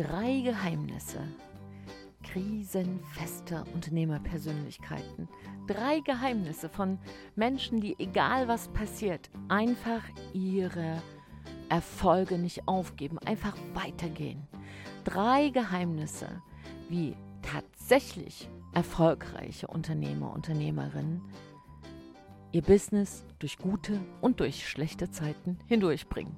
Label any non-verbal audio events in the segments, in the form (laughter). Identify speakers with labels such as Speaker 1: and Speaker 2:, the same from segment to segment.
Speaker 1: Drei Geheimnisse krisenfester Unternehmerpersönlichkeiten. Drei Geheimnisse von Menschen, die egal was passiert, einfach ihre Erfolge nicht aufgeben, einfach weitergehen. Drei Geheimnisse, wie tatsächlich erfolgreiche Unternehmer, Unternehmerinnen ihr Business durch gute und durch schlechte Zeiten hindurchbringen.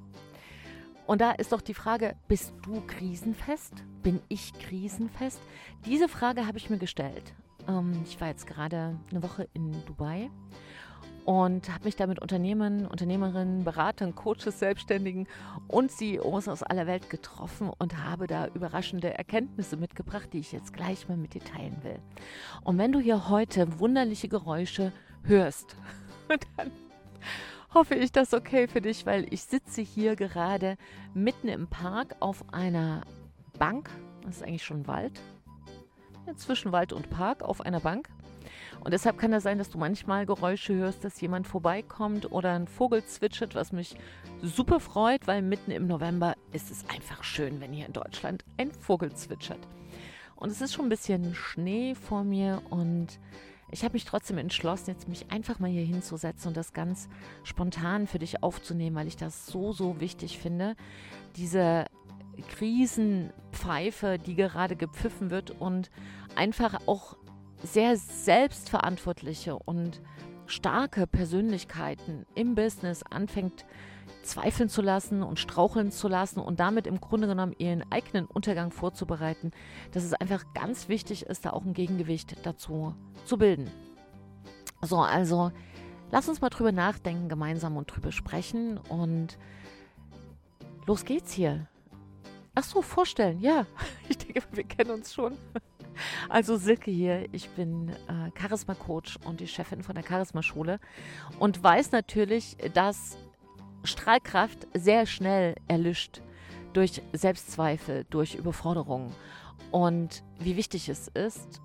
Speaker 1: Und da ist doch die Frage, bist du krisenfest? Bin ich krisenfest? Diese Frage habe ich mir gestellt. Ähm, ich war jetzt gerade eine Woche in Dubai und habe mich da mit Unternehmen, Unternehmerinnen, Beratern, Coaches, Selbstständigen und CEOs aus aller Welt getroffen und habe da überraschende Erkenntnisse mitgebracht, die ich jetzt gleich mal mit dir teilen will. Und wenn du hier heute wunderliche Geräusche hörst, (laughs) dann hoffe ich, das okay für dich, weil ich sitze hier gerade mitten im Park auf einer Bank. Das ist eigentlich schon Wald. Zwischen Wald und Park auf einer Bank. Und deshalb kann es sein, dass du manchmal Geräusche hörst, dass jemand vorbeikommt oder ein Vogel zwitschert, was mich super freut, weil mitten im November ist es einfach schön, wenn hier in Deutschland ein Vogel zwitschert. Und es ist schon ein bisschen Schnee vor mir und ich habe mich trotzdem entschlossen, jetzt mich einfach mal hier hinzusetzen und das ganz spontan für dich aufzunehmen, weil ich das so, so wichtig finde. Diese Krisenpfeife, die gerade gepfiffen wird und einfach auch sehr selbstverantwortliche und starke Persönlichkeiten im Business anfängt zweifeln zu lassen und straucheln zu lassen und damit im Grunde genommen ihren eigenen Untergang vorzubereiten, dass es einfach ganz wichtig ist, da auch ein Gegengewicht dazu zu bilden. So, also lass uns mal drüber nachdenken gemeinsam und drüber sprechen und los geht's hier. Ach so, vorstellen, ja. (laughs) Ich denke, wir kennen uns schon. Also Silke hier, ich bin äh, Charisma-Coach und die Chefin von der Charisma-Schule und weiß natürlich, dass Strahlkraft sehr schnell erlischt durch Selbstzweifel, durch Überforderung. Und wie wichtig es ist,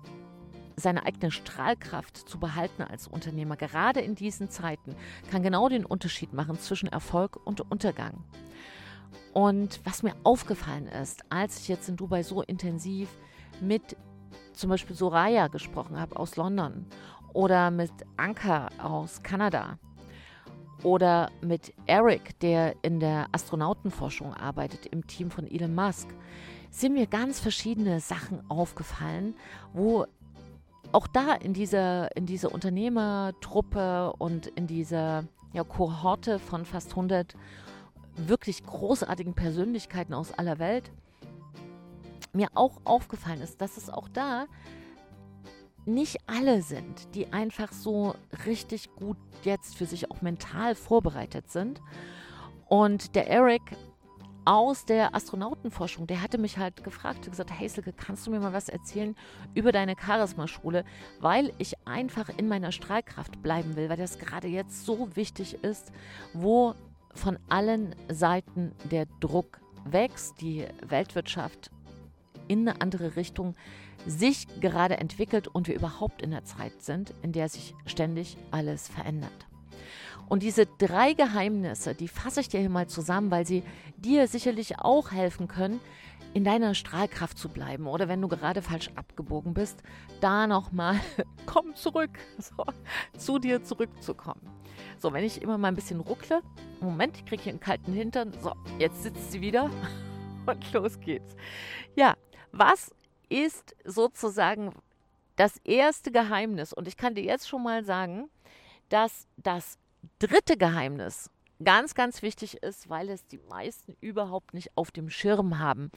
Speaker 1: seine eigene Strahlkraft zu behalten als Unternehmer, gerade in diesen Zeiten, kann genau den Unterschied machen zwischen Erfolg und Untergang. Und was mir aufgefallen ist, als ich jetzt in Dubai so intensiv mit zum Beispiel Soraya gesprochen habe aus London oder mit Anka aus Kanada, oder mit Eric, der in der Astronautenforschung arbeitet, im Team von Elon Musk, sind mir ganz verschiedene Sachen aufgefallen, wo auch da in dieser, in dieser Unternehmertruppe und in dieser ja, Kohorte von fast 100 wirklich großartigen Persönlichkeiten aus aller Welt mir auch aufgefallen ist, dass es auch da nicht alle sind, die einfach so richtig gut jetzt für sich auch mental vorbereitet sind. Und der Eric aus der Astronautenforschung, der hatte mich halt gefragt, gesagt, hey Silke, kannst du mir mal was erzählen über deine Charisma-Schule, weil ich einfach in meiner Strahlkraft bleiben will, weil das gerade jetzt so wichtig ist, wo von allen Seiten der Druck wächst, die Weltwirtschaft in eine andere Richtung sich gerade entwickelt und wir überhaupt in der Zeit sind, in der sich ständig alles verändert. Und diese drei Geheimnisse, die fasse ich dir hier mal zusammen, weil sie dir sicherlich auch helfen können, in deiner Strahlkraft zu bleiben. Oder wenn du gerade falsch abgebogen bist, da nochmal, (laughs) komm zurück, so, zu dir zurückzukommen. So, wenn ich immer mal ein bisschen ruckle, Moment, ich kriege hier einen kalten Hintern. So, jetzt sitzt sie wieder (laughs) und los geht's. Ja, was ist sozusagen das erste Geheimnis. Und ich kann dir jetzt schon mal sagen, dass das dritte Geheimnis ganz, ganz wichtig ist, weil es die meisten überhaupt nicht auf dem Schirm haben.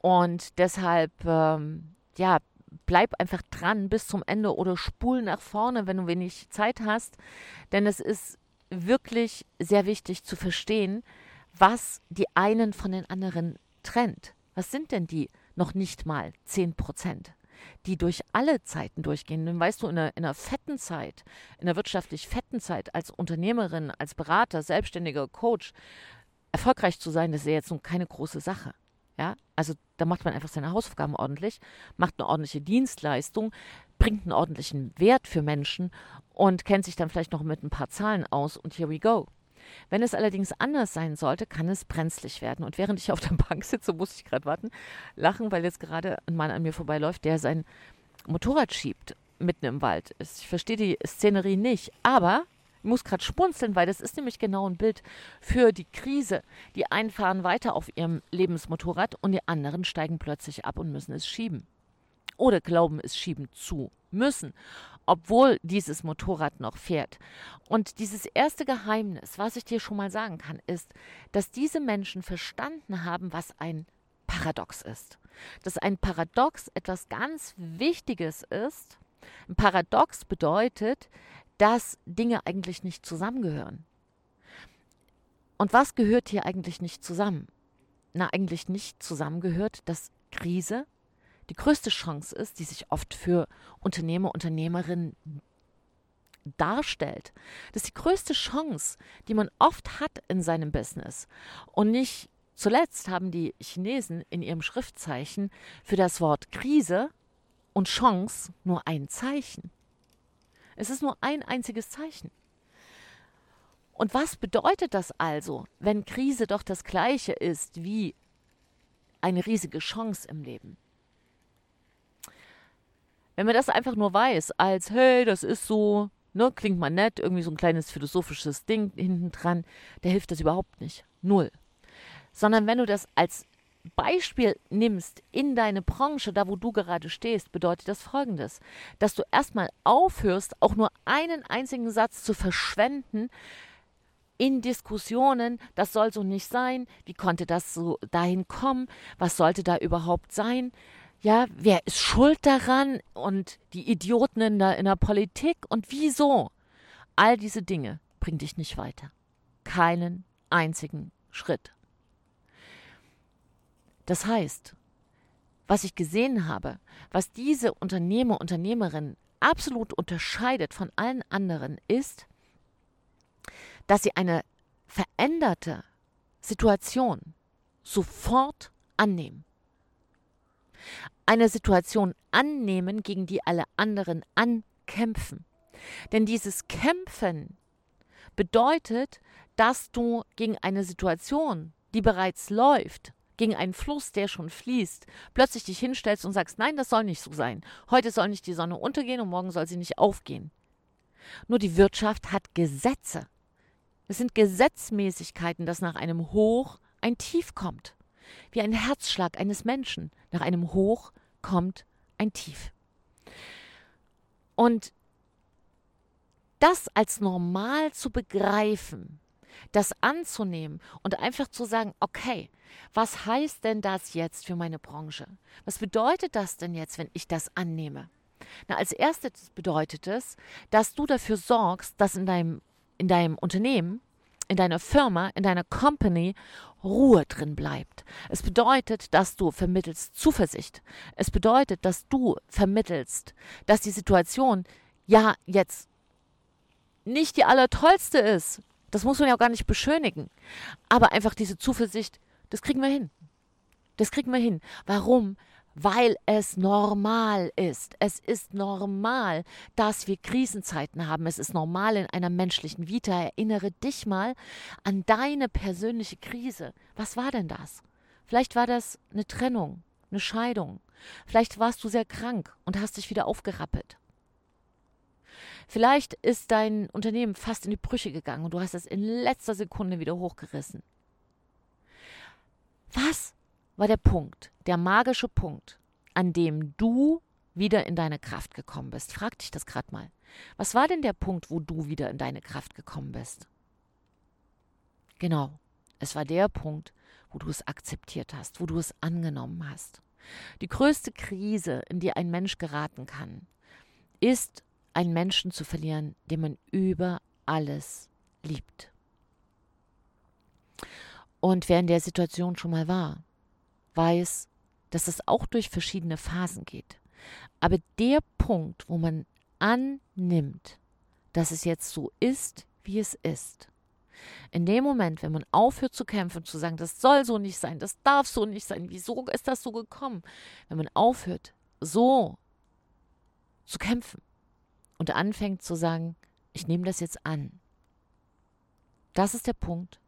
Speaker 1: Und deshalb, ähm, ja, bleib einfach dran bis zum Ende oder spul nach vorne, wenn du wenig Zeit hast. Denn es ist wirklich sehr wichtig zu verstehen, was die einen von den anderen trennt. Was sind denn die noch nicht mal 10 Prozent, die durch alle Zeiten durchgehen. Dann weißt du, in einer, in einer fetten Zeit, in einer wirtschaftlich fetten Zeit als Unternehmerin, als Berater, Selbstständiger, Coach, erfolgreich zu sein, das ist ja jetzt nun keine große Sache. Ja, also da macht man einfach seine Hausaufgaben ordentlich, macht eine ordentliche Dienstleistung, bringt einen ordentlichen Wert für Menschen und kennt sich dann vielleicht noch mit ein paar Zahlen aus und here we go. Wenn es allerdings anders sein sollte, kann es brenzlig werden. Und während ich auf der Bank sitze, muss ich gerade warten, lachen, weil jetzt gerade ein Mann an mir vorbeiläuft, der sein Motorrad schiebt mitten im Wald. Ich verstehe die Szenerie nicht, aber ich muss gerade spunzeln, weil das ist nämlich genau ein Bild für die Krise. Die einen fahren weiter auf ihrem Lebensmotorrad und die anderen steigen plötzlich ab und müssen es schieben. Oder glauben es schieben zu müssen, obwohl dieses Motorrad noch fährt. Und dieses erste Geheimnis, was ich dir schon mal sagen kann, ist, dass diese Menschen verstanden haben, was ein Paradox ist. Dass ein Paradox etwas ganz Wichtiges ist. Ein Paradox bedeutet, dass Dinge eigentlich nicht zusammengehören. Und was gehört hier eigentlich nicht zusammen? Na, eigentlich nicht zusammengehört, dass Krise die größte Chance ist, die sich oft für Unternehmer, Unternehmerinnen darstellt. Das ist die größte Chance, die man oft hat in seinem Business. Und nicht zuletzt haben die Chinesen in ihrem Schriftzeichen für das Wort Krise und Chance nur ein Zeichen. Es ist nur ein einziges Zeichen. Und was bedeutet das also, wenn Krise doch das gleiche ist wie eine riesige Chance im Leben? Wenn man das einfach nur weiß, als hey, das ist so, ne, klingt mal nett, irgendwie so ein kleines philosophisches Ding hinten dran, da hilft das überhaupt nicht. Null. Sondern wenn du das als Beispiel nimmst in deine Branche, da wo du gerade stehst, bedeutet das folgendes, dass du erstmal aufhörst, auch nur einen einzigen Satz zu verschwenden in Diskussionen, das soll so nicht sein, wie konnte das so dahin kommen, was sollte da überhaupt sein, ja, wer ist schuld daran und die Idioten in der, in der Politik und wieso? All diese Dinge bringen dich nicht weiter. Keinen einzigen Schritt. Das heißt, was ich gesehen habe, was diese Unternehmer, Unternehmerin absolut unterscheidet von allen anderen, ist, dass sie eine veränderte Situation sofort annehmen. Eine Situation annehmen, gegen die alle anderen ankämpfen. Denn dieses Kämpfen bedeutet, dass du gegen eine Situation, die bereits läuft, gegen einen Fluss, der schon fließt, plötzlich dich hinstellst und sagst, nein, das soll nicht so sein. Heute soll nicht die Sonne untergehen und morgen soll sie nicht aufgehen. Nur die Wirtschaft hat Gesetze. Es sind Gesetzmäßigkeiten, dass nach einem Hoch ein Tief kommt. Wie ein Herzschlag eines Menschen. Nach einem Hoch kommt ein Tief. Und das als normal zu begreifen, das anzunehmen und einfach zu sagen, okay, was heißt denn das jetzt für meine Branche? Was bedeutet das denn jetzt, wenn ich das annehme? Na, als erstes bedeutet es, dass du dafür sorgst, dass in deinem, in deinem Unternehmen, in deiner Firma, in deiner Company Ruhe drin bleibt. Es bedeutet, dass du vermittelst Zuversicht. Es bedeutet, dass du vermittelst, dass die Situation ja jetzt nicht die allertollste ist, das muss man ja auch gar nicht beschönigen. Aber einfach diese Zuversicht, das kriegen wir hin. Das kriegen wir hin. Warum? Weil es normal ist. Es ist normal, dass wir Krisenzeiten haben. Es ist normal in einer menschlichen Vita. Erinnere dich mal an deine persönliche Krise. Was war denn das? Vielleicht war das eine Trennung, eine Scheidung. Vielleicht warst du sehr krank und hast dich wieder aufgerappelt. Vielleicht ist dein Unternehmen fast in die Brüche gegangen und du hast es in letzter Sekunde wieder hochgerissen. Was war der Punkt, der magische Punkt, an dem du wieder in deine Kraft gekommen bist? Frag dich das gerade mal. Was war denn der Punkt, wo du wieder in deine Kraft gekommen bist? Genau, es war der Punkt, wo du es akzeptiert hast, wo du es angenommen hast. Die größte Krise, in die ein Mensch geraten kann, ist einen Menschen zu verlieren, den man über alles liebt. Und wer in der Situation schon mal war, weiß, dass es auch durch verschiedene Phasen geht. Aber der Punkt, wo man annimmt, dass es jetzt so ist, wie es ist, in dem Moment, wenn man aufhört zu kämpfen, zu sagen, das soll so nicht sein, das darf so nicht sein, wieso ist das so gekommen, wenn man aufhört, so zu kämpfen, und anfängt zu sagen, ich nehme das jetzt an, Das ist der Punkt,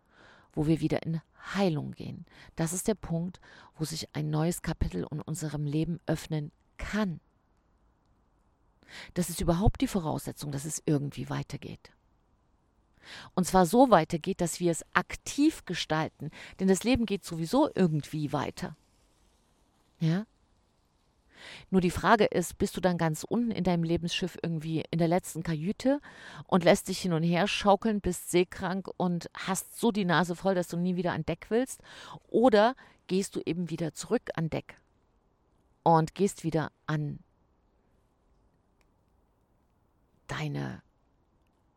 Speaker 1: wo wir wieder in Heilung gehen. Das ist der Punkt, wo sich ein neues Kapitel in unserem Leben öffnen kann. Das ist überhaupt die Voraussetzung, dass es irgendwie weitergeht. Und zwar so weitergeht, dass wir es aktiv gestalten, denn das Leben geht sowieso irgendwie weiter. Ja? Nur die Frage ist, bist du dann ganz unten in deinem Lebensschiff irgendwie in der letzten Kajüte und lässt dich hin und her schaukeln, bist seekrank und hast so die Nase voll, dass du nie wieder an Deck willst? Oder gehst du eben wieder zurück an Deck und gehst wieder an deine,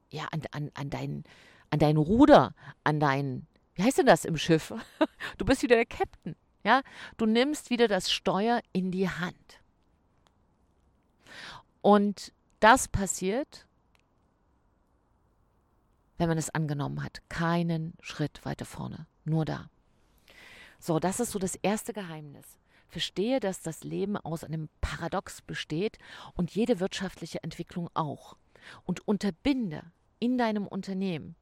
Speaker 1: ja, an, an, an dein, an dein Ruder, an dein, wie heißt denn das im Schiff? (laughs) Du bist wieder der Captain. Ja, du nimmst wieder das Steuer in die Hand. Und das passiert, wenn man es angenommen hat. Keinen Schritt weiter vorne, nur da. So, das ist so das erste Geheimnis. Verstehe, dass das Leben aus einem Paradox besteht und jede wirtschaftliche Entwicklung auch. Und unterbinde in deinem Unternehmen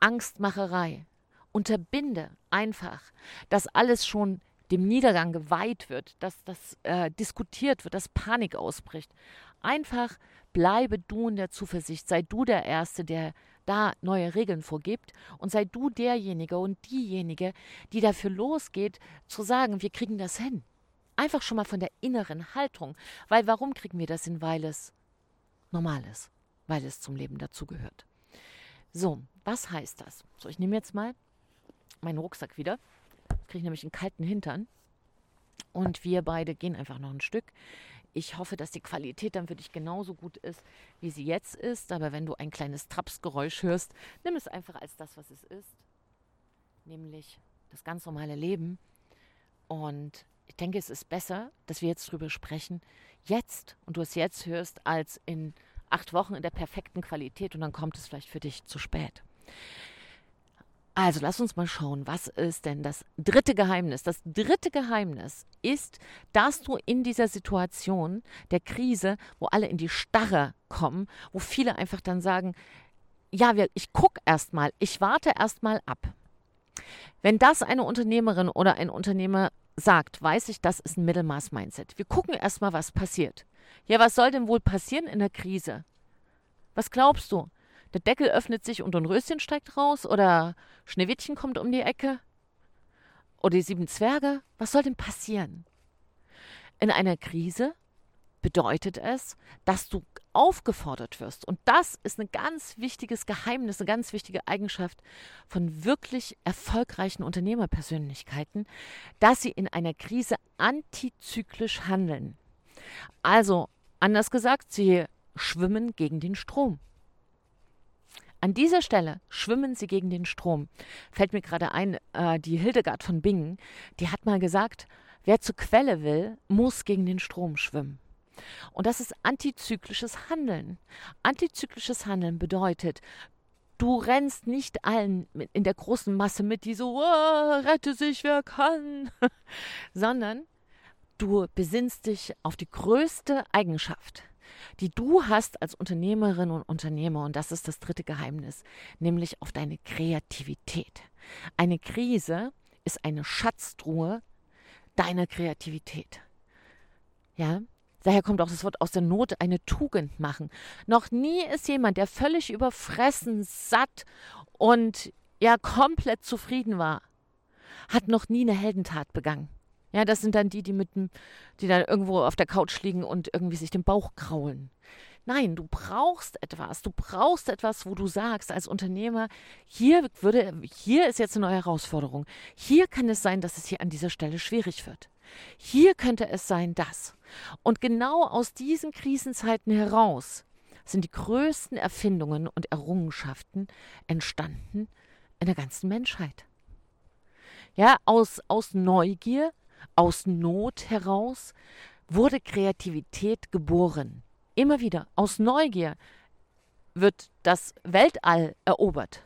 Speaker 1: Angstmacherei. Unterbinde einfach, dass alles schon dem Niedergang geweiht wird, dass das äh, diskutiert wird, dass Panik ausbricht. Einfach bleibe du in der Zuversicht, sei du der Erste, der da neue Regeln vorgibt und sei du derjenige und diejenige, die dafür losgeht, zu sagen, wir kriegen das hin. Einfach schon mal von der inneren Haltung. Weil warum kriegen wir das hin? Weil es normal ist, weil es zum Leben dazugehört. So, was heißt das? So, ich nehme jetzt mal meinen Rucksack wieder kriege ich nämlich einen kalten Hintern. Und wir beide gehen einfach noch ein Stück. Ich hoffe, dass die Qualität dann für dich genauso gut ist, wie sie jetzt ist. Aber wenn du ein kleines Trapsgeräusch hörst, nimm es einfach als das, was es ist. Nämlich das ganz normale Leben. Und ich denke, es ist besser, dass wir jetzt drüber sprechen. Jetzt und du es jetzt hörst, als in acht Wochen in der perfekten Qualität. Und dann kommt es vielleicht für dich zu spät. Also lass uns mal schauen, was ist denn das dritte Geheimnis? Das dritte Geheimnis ist, dass du in dieser Situation der Krise, wo alle in die Starre kommen, wo viele einfach dann sagen, ja, ich gucke erst mal, ich warte erst mal ab. Wenn das eine Unternehmerin oder ein Unternehmer sagt, weiß ich, das ist ein Mittelmaß-Mindset. Wir gucken erst mal, was passiert. Ja, was soll denn wohl passieren in der Krise? Was glaubst du? Der Deckel öffnet sich und ein Röschen steigt raus oder Schneewittchen kommt um die Ecke oder die sieben Zwerge. Was soll denn passieren? In einer Krise bedeutet es, dass du aufgefordert wirst. Und das ist ein ganz wichtiges Geheimnis, eine ganz wichtige Eigenschaft von wirklich erfolgreichen Unternehmerpersönlichkeiten, dass sie in einer Krise antizyklisch handeln. Also, anders gesagt, sie schwimmen gegen den Strom. An dieser Stelle schwimmen sie gegen den Strom. Fällt mir gerade ein, äh, die Hildegard von Bingen, die hat mal gesagt, wer zur Quelle will, muss gegen den Strom schwimmen. Und das ist antizyklisches Handeln. Antizyklisches Handeln bedeutet, du rennst nicht allen in der großen Masse mit, die so, oh, rette sich, wer kann, (laughs) sondern du besinnst dich auf die größte Eigenschaft, die du hast als Unternehmerin und Unternehmer. Und das ist das dritte Geheimnis, nämlich auf deine Kreativität. Eine Krise ist eine Schatztruhe deiner Kreativität. Ja, Daher kommt auch das Wort aus der Not eine Tugend machen. Noch nie ist jemand, der völlig überfressen, satt und ja komplett zufrieden war, hat noch nie eine Heldentat begangen. Ja, das sind dann die, die mit dem, die dann irgendwo auf der Couch liegen und irgendwie sich den Bauch kraulen. Nein, du brauchst etwas. Du brauchst etwas, wo du sagst als Unternehmer, hier würde, hier ist jetzt eine neue Herausforderung. Hier kann es sein, dass es hier an dieser Stelle schwierig wird. Hier könnte es sein, dass. Und genau aus diesen Krisenzeiten heraus sind die größten Erfindungen und Errungenschaften entstanden in der ganzen Menschheit. Ja, aus, aus Neugier aus Not heraus wurde Kreativität geboren. Immer wieder aus Neugier wird das Weltall erobert.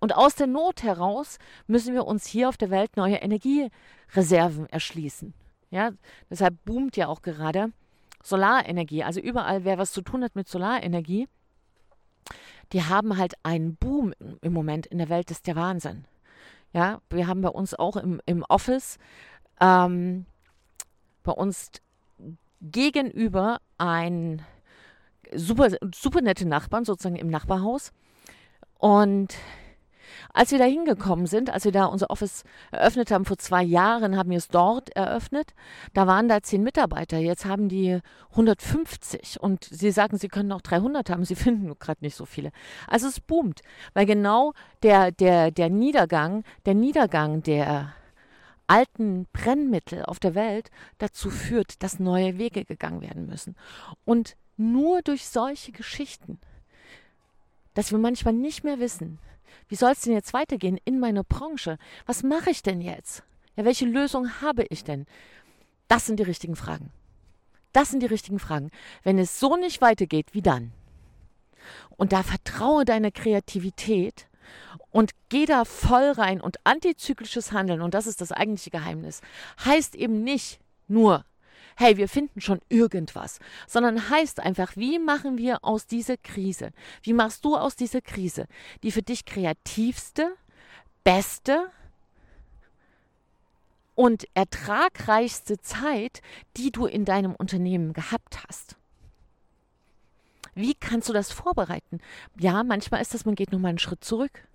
Speaker 1: Und aus der Not heraus müssen wir uns hier auf der Welt neue Energiereserven erschließen. Ja, deshalb boomt ja auch gerade Solarenergie. Also überall, wer was zu tun hat mit Solarenergie, die haben halt einen Boom im Moment in der Welt, das ist der Wahnsinn. Ja, wir haben bei uns auch im, im Office, ähm, bei uns gegenüber ein super, super nette Nachbarn, sozusagen im Nachbarhaus. Und als wir da hingekommen sind, als wir da unser Office eröffnet haben, vor zwei Jahren haben wir es dort eröffnet, da waren da zehn Mitarbeiter, jetzt haben die 150 und sie sagen, sie können auch 300 haben, sie (laughs) finden gerade nicht so viele. Also es boomt, weil genau der, der, der Niedergang, der Niedergang der alten Brennmittel auf der Welt dazu führt, dass neue Wege gegangen werden müssen. Und nur durch solche Geschichten, dass wir manchmal nicht mehr wissen, wie soll es denn jetzt weitergehen in meiner Branche? Was mache ich denn jetzt? Ja, welche Lösung habe ich denn? Das sind die richtigen Fragen. Das sind die richtigen Fragen. Wenn es so nicht weitergeht, wie dann? Und da vertraue deiner Kreativität und geh da voll rein. Und antizyklisches Handeln, und das ist das eigentliche Geheimnis, heißt eben nicht nur hey, wir finden schon irgendwas, sondern heißt einfach, wie machen wir aus dieser Krise, wie machst du aus dieser Krise die für dich kreativste, beste und ertragreichste Zeit, die du in deinem Unternehmen gehabt hast. Wie kannst du das vorbereiten? Ja, manchmal ist das, man geht nochmal einen Schritt zurück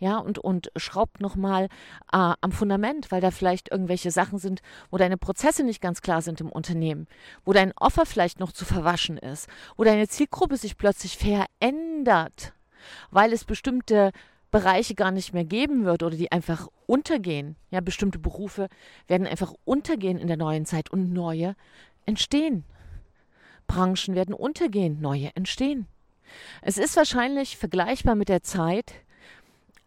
Speaker 1: ja, und, und schraubt nochmal äh, am Fundament, weil da vielleicht irgendwelche Sachen sind, wo deine Prozesse nicht ganz klar sind im Unternehmen, wo dein Offer vielleicht noch zu verwaschen ist, wo deine Zielgruppe sich plötzlich verändert, weil es bestimmte Bereiche gar nicht mehr geben wird oder die einfach untergehen. Ja, bestimmte Berufe werden einfach untergehen in der neuen Zeit und neue entstehen. Branchen werden untergehen, neue entstehen. Es ist wahrscheinlich vergleichbar mit der Zeit,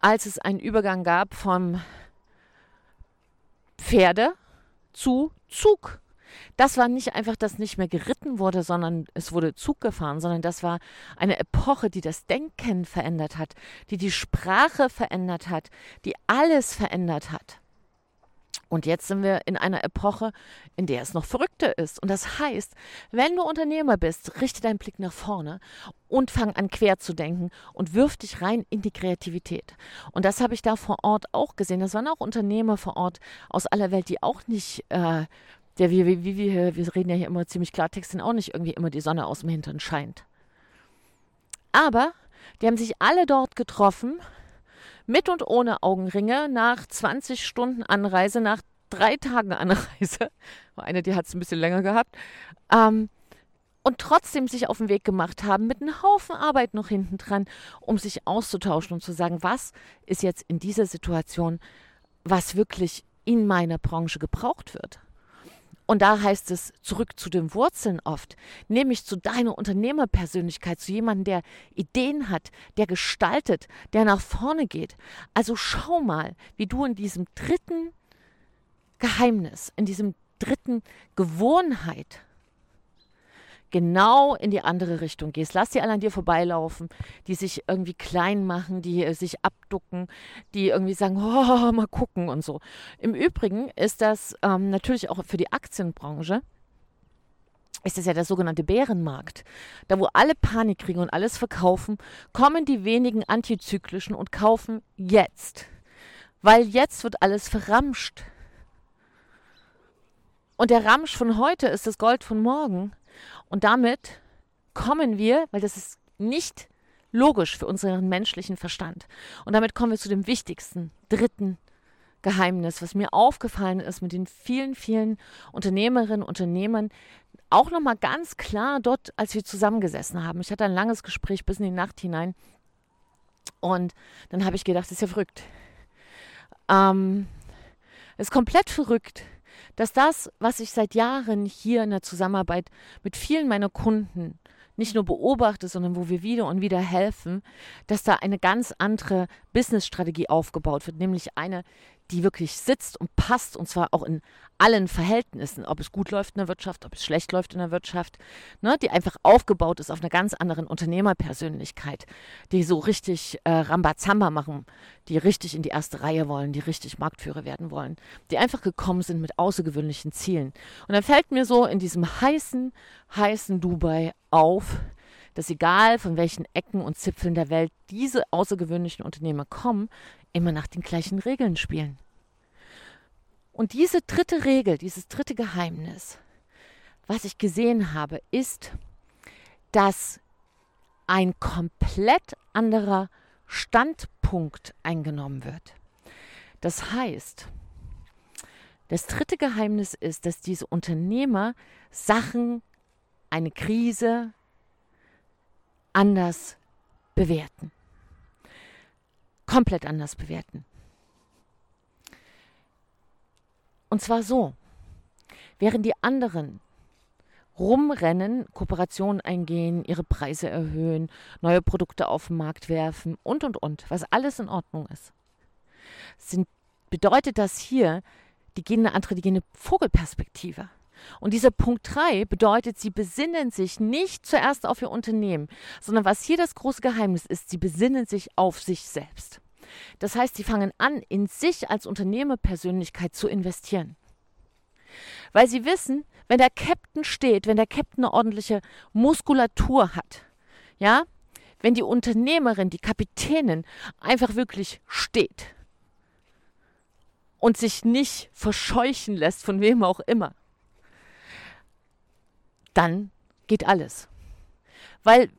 Speaker 1: als es einen Übergang gab vom Pferde zu Zug. Das war nicht einfach, dass nicht mehr geritten wurde, sondern es wurde Zug gefahren, sondern das war eine Epoche, die das Denken verändert hat, die die Sprache verändert hat, die alles verändert hat. Und jetzt sind wir in einer Epoche, in der es noch verrückter ist. Und das heißt, wenn du Unternehmer bist, richte deinen Blick nach vorne und fang an quer zu denken und wirf dich rein in die Kreativität. Und das habe ich da vor Ort auch gesehen. Das waren auch Unternehmer vor Ort aus aller Welt, die auch nicht, äh, der, wie, wie, wie, wir, wir reden ja hier immer ziemlich Klartext, sind auch nicht irgendwie immer die Sonne aus dem Hintern scheint. Aber die haben sich alle dort getroffen mit und ohne Augenringe nach 20 Stunden Anreise, nach drei Tagen Anreise. (laughs) Eine, die hat es ein bisschen länger gehabt. Ähm, und trotzdem sich auf den Weg gemacht haben, mit einem Haufen Arbeit noch hinten dran, um sich auszutauschen und zu sagen, was ist jetzt in dieser Situation, was wirklich in meiner Branche gebraucht wird. Und da heißt es zurück zu den Wurzeln oft, nämlich zu deiner Unternehmerpersönlichkeit, zu jemandem, der Ideen hat, der gestaltet, der nach vorne geht. Also schau mal, wie du in diesem dritten Geheimnis, in diesem dritten Gewohnheit genau in die andere Richtung gehst. Lass die alle an dir vorbeilaufen, die sich irgendwie klein machen, die äh, sich abducken, die irgendwie sagen, (laughs) oh, mal gucken und so. Im Übrigen ist das ähm, natürlich auch für die Aktienbranche ist das ja der sogenannte Bärenmarkt. Da, wo alle Panik kriegen und alles verkaufen, kommen die wenigen antizyklischen und kaufen jetzt. Weil jetzt wird alles verramscht. Und der Ramsch von heute ist das Gold von morgen. Und damit kommen wir, weil das ist nicht logisch für unseren menschlichen Verstand. Und damit kommen wir zu dem wichtigsten, dritten Geheimnis, was mir aufgefallen ist mit den vielen, vielen Unternehmerinnen und Unternehmern, auch nochmal ganz klar dort, als wir zusammengesessen haben. Ich hatte ein langes Gespräch bis in die Nacht hinein. Und dann habe ich gedacht, das ist ja verrückt. Ähm, ist komplett verrückt, dass das, was ich seit Jahren hier in der Zusammenarbeit mit vielen meiner Kunden nicht nur beobachte, sondern wo wir wieder und wieder helfen, dass da eine ganz andere Businessstrategie aufgebaut wird, nämlich eine, die wirklich sitzt und passt und zwar auch in allen Verhältnissen, ob es gut läuft in der Wirtschaft, ob es schlecht läuft in der Wirtschaft, ne, die einfach aufgebaut ist auf einer ganz anderen Unternehmerpersönlichkeit, die so richtig äh, Rambazamba machen, die richtig in die erste Reihe wollen, die richtig Marktführer werden wollen, die einfach gekommen sind mit außergewöhnlichen Zielen. Und dann fällt mir so in diesem heißen, heißen Dubai auf, dass egal von welchen Ecken und Zipfeln der Welt diese außergewöhnlichen Unternehmer kommen, immer nach den gleichen Regeln spielen. Und diese dritte Regel, dieses dritte Geheimnis, was ich gesehen habe, ist, dass ein komplett anderer Standpunkt eingenommen wird. Das heißt, das dritte Geheimnis ist, dass diese Unternehmer Sachen, eine Krise anders bewerten. Komplett anders bewerten. Und zwar so, während die anderen rumrennen, Kooperationen eingehen, ihre Preise erhöhen, neue Produkte auf den Markt werfen und, und, und, was alles in Ordnung ist. Sind, bedeutet das hier, die gehen eine andere, die gehen eine Vogelperspektive. Und dieser Punkt 3 bedeutet, sie besinnen sich nicht zuerst auf ihr Unternehmen, sondern was hier das große Geheimnis ist, sie besinnen sich auf sich selbst. Das heißt, sie fangen an, in sich als Unternehmerpersönlichkeit zu investieren. Weil sie wissen, wenn der Captain steht, wenn der Captain eine ordentliche Muskulatur hat, ja, wenn die Unternehmerin, die Kapitänin einfach wirklich steht und sich nicht verscheuchen lässt, von wem auch immer, dann geht alles. Weil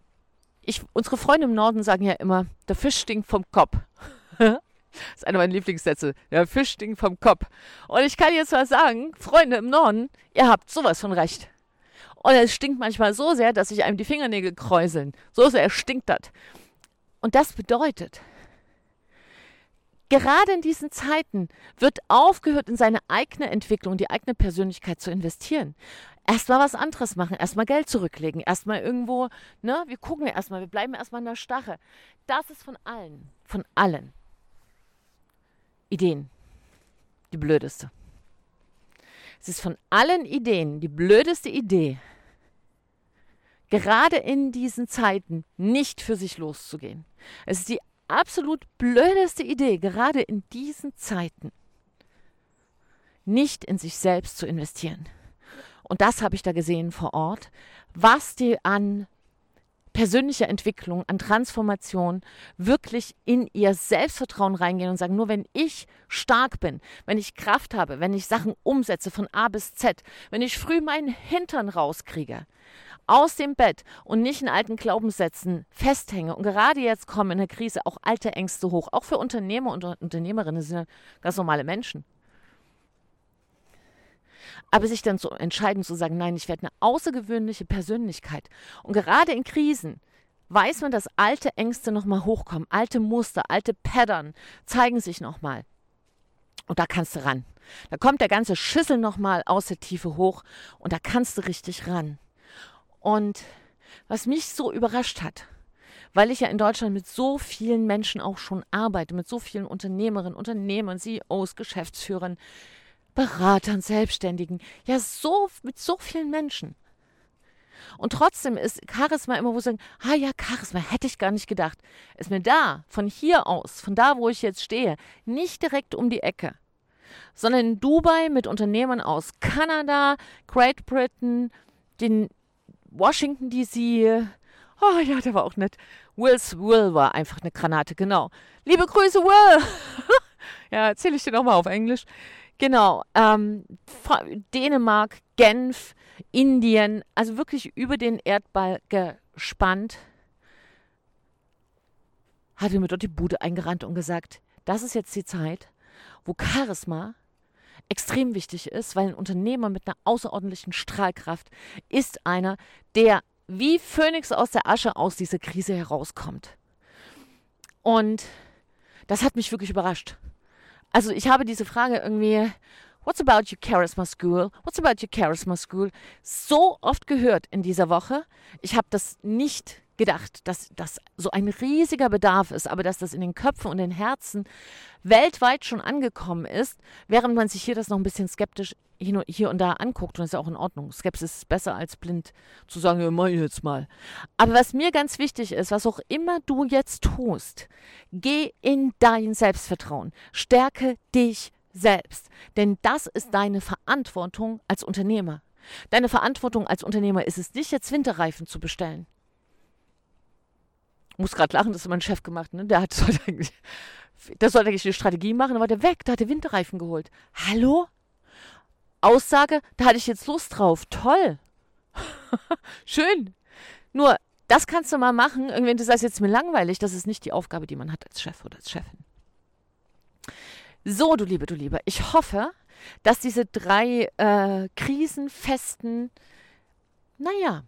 Speaker 1: ich, unsere Freunde im Norden sagen ja immer, der Fisch stinkt vom Kopf. (laughs) das ist einer meiner Lieblingssätze. Der Fisch stinkt vom Kopf. Und ich kann jetzt mal sagen, Freunde im Norden, ihr habt sowas von recht. Und es stinkt manchmal so sehr, dass sich einem die Fingernägel kräuseln. So sehr stinkt das. Und das bedeutet, gerade in diesen Zeiten wird aufgehört, in seine eigene Entwicklung, die eigene Persönlichkeit zu investieren erstmal was anderes machen, erstmal Geld zurücklegen, erstmal irgendwo, ne, wir gucken erstmal, wir bleiben erstmal in der Stache. Das ist von allen, von allen Ideen die blödeste. Es ist von allen Ideen die blödeste Idee, gerade in diesen Zeiten nicht für sich loszugehen. Es ist die absolut blödeste Idee, gerade in diesen Zeiten nicht in sich selbst zu investieren. Und das habe ich da gesehen vor Ort, was die an persönlicher Entwicklung, an Transformation wirklich in ihr Selbstvertrauen reingehen und sagen, nur wenn ich stark bin, wenn ich Kraft habe, wenn ich Sachen umsetze von A bis Z, wenn ich früh meinen Hintern rauskriege, aus dem Bett und nicht in alten Glaubenssätzen festhänge. Und gerade jetzt kommen in der Krise auch alte Ängste hoch, auch für Unternehmer und Unternehmerinnen, das sind ganz normale Menschen. Aber sich dann zu entscheiden, zu sagen, nein, ich werde eine außergewöhnliche Persönlichkeit. Und gerade in Krisen weiß man, dass alte Ängste nochmal hochkommen, alte Muster, alte Pattern zeigen sich nochmal. Und da kannst du ran. Da kommt der ganze Schüssel nochmal aus der Tiefe hoch und da kannst du richtig ran. Und was mich so überrascht hat, weil ich ja in Deutschland mit so vielen Menschen auch schon arbeite, mit so vielen Unternehmerinnen, Unternehmern, CEOs, Geschäftsführern, Beratern, Selbstständigen, ja so mit so vielen Menschen. Und trotzdem ist Charisma immer, wo sie sagen, ah ja, Charisma, hätte ich gar nicht gedacht. Ist mir da, von hier aus, von da, wo ich jetzt stehe, nicht direkt um die Ecke, sondern in Dubai mit Unternehmern aus Kanada, Great Britain, den Washington DC. Oh ja, der war auch nett. Will's Will war einfach eine Granate, genau. Liebe Grüße, Will! (laughs) ja, erzähle ich dir nochmal auf Englisch. Genau, ähm, Dänemark, Genf, Indien, also wirklich über den Erdball gespannt, hat mir dort die Bude eingerannt und gesagt, das ist jetzt die Zeit, wo Charisma extrem wichtig ist, weil ein Unternehmer mit einer außerordentlichen Strahlkraft ist einer, der wie Phönix aus der Asche aus dieser Krise herauskommt. Und das hat mich wirklich überrascht also ich habe diese Frage irgendwie, what's about your charisma school? What's about your charisma school? So oft gehört in dieser Woche. Ich habe das nicht gedacht, dass das so ein riesiger Bedarf ist, aber dass das in den Köpfen und den Herzen weltweit schon angekommen ist, während man sich hier das noch ein bisschen skeptisch hier und da anguckt, und das ist ja auch in Ordnung. Skepsis ist besser als blind zu sagen, ja, mach ich jetzt mal. Aber was mir ganz wichtig ist, was auch immer du jetzt tust, geh in dein Selbstvertrauen. Stärke dich selbst. Denn das ist deine Verantwortung als Unternehmer. Deine Verantwortung als Unternehmer ist es nicht, jetzt Winterreifen zu bestellen. Muss gerade lachen, das ist mein Chef gemacht, ne? Der hat (laughs) sollte eigentlich, der sollte eigentlich eine Strategie machen, war der weg, da hat der Winterreifen geholt. Hallo? Aussage, da hatte ich jetzt Lust drauf. Toll. (laughs) Schön. Nur, das kannst du mal machen. Irgendwie, du sagst jetzt mir langweilig, das ist nicht die Aufgabe, die man hat als Chef oder als Chefin. So, du Liebe, du Liebe, ich hoffe, dass diese drei äh, krisenfesten, naja,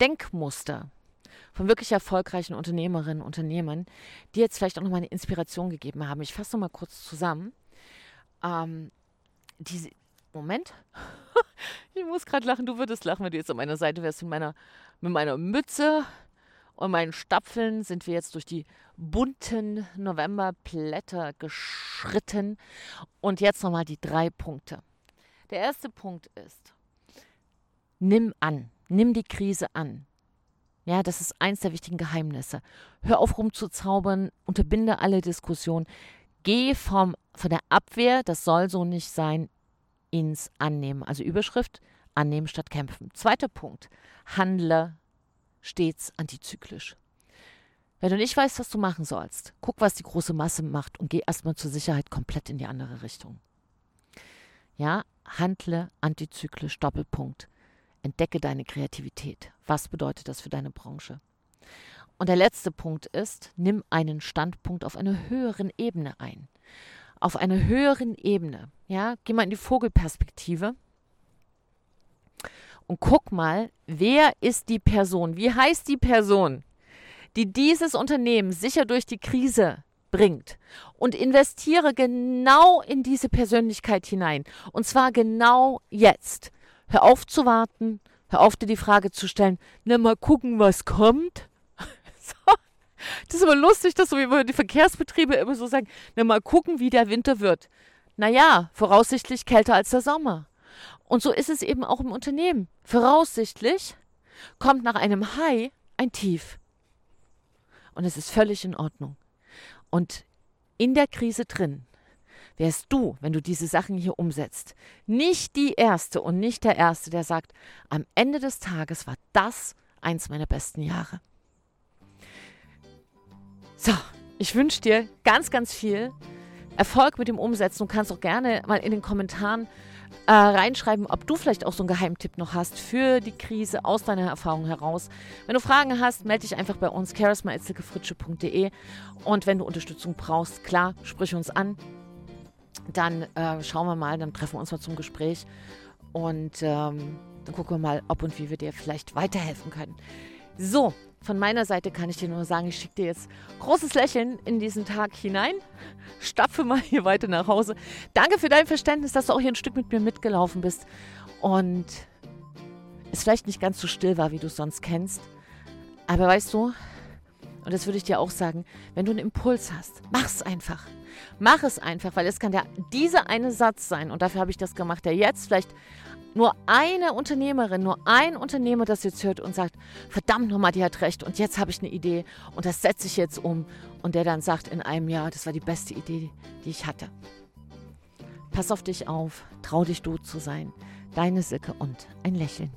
Speaker 1: Denkmuster von wirklich erfolgreichen Unternehmerinnen und Unternehmern, die jetzt vielleicht auch nochmal eine Inspiration gegeben haben. Ich fasse nochmal kurz zusammen. Ähm, diese, Moment. (laughs) ich muss gerade lachen. Du würdest lachen, wenn du jetzt an meiner Seite wärst. Mit meiner, mit meiner Mütze und meinen Stapfeln sind wir jetzt durch die bunten Novemberblätter geschritten. Und jetzt nochmal die drei Punkte. Der erste Punkt ist, nimm an, nimm die Krise an. Ja, das ist eins der wichtigen Geheimnisse. Hör auf rumzuzaubern, unterbinde alle Diskussionen. Geh vom, von der Abwehr, das soll so nicht sein, ins Annehmen. Also Überschrift, annehmen statt kämpfen. Zweiter Punkt, handle stets antizyklisch. Wenn du nicht weißt, was du machen sollst, guck, was die große Masse macht und geh erstmal zur Sicherheit komplett in die andere Richtung. Ja, handle antizyklisch, Doppelpunkt. Entdecke deine Kreativität. Was bedeutet das für deine Branche? Und der letzte Punkt ist, nimm einen Standpunkt auf einer höheren Ebene ein. Auf einer höheren Ebene. Ja, geh mal in die Vogelperspektive und guck mal, wer ist die Person? Wie heißt die Person, die dieses Unternehmen sicher durch die Krise bringt? Und investiere genau in diese Persönlichkeit hinein. Und zwar genau jetzt. Hör auf zu warten. Hör auf, dir die Frage zu stellen, na mal gucken, was kommt. (laughs) so. Das ist aber lustig, dass so wie die Verkehrsbetriebe immer so sagen, na mal gucken, wie der Winter wird. Naja, voraussichtlich kälter als der Sommer. Und so ist es eben auch im Unternehmen. Voraussichtlich kommt nach einem High ein Tief. Und es ist völlig in Ordnung. Und in der Krise drin wärst du, wenn du diese Sachen hier umsetzt, nicht die Erste und nicht der Erste, der sagt, am Ende des Tages war das eins meiner besten Jahre. So, ich wünsche dir ganz, ganz viel Erfolg mit dem Umsetzen. Du kannst auch gerne mal in den Kommentaren äh, reinschreiben, ob du vielleicht auch so einen Geheimtipp noch hast für die Krise aus deiner Erfahrung heraus. Wenn du Fragen hast, melde dich einfach bei uns, charisma.fritsche.de und wenn du Unterstützung brauchst, klar, sprich uns an dann äh, schauen wir mal, dann treffen wir uns mal zum Gespräch und ähm, dann gucken wir mal, ob und wie wir dir vielleicht weiterhelfen können. So, von meiner Seite kann ich dir nur sagen, ich schicke dir jetzt großes Lächeln in diesen Tag hinein. Stapfe mal hier weiter nach Hause. Danke für dein Verständnis, dass du auch hier ein Stück mit mir mitgelaufen bist und es vielleicht nicht ganz so still war, wie du es sonst kennst. Aber weißt du, und das würde ich dir auch sagen, wenn du einen Impuls hast, mach's einfach. Mach es einfach, weil es kann der, dieser eine Satz sein, und dafür habe ich das gemacht, der jetzt vielleicht nur eine Unternehmerin, nur ein Unternehmer das jetzt hört und sagt, verdammt nochmal, die hat recht und jetzt habe ich eine Idee und das setze ich jetzt um. Und der dann sagt in einem Jahr, das war die beste Idee, die ich hatte. Pass auf dich auf, trau dich du zu sein. Deine Sicke und ein Lächeln.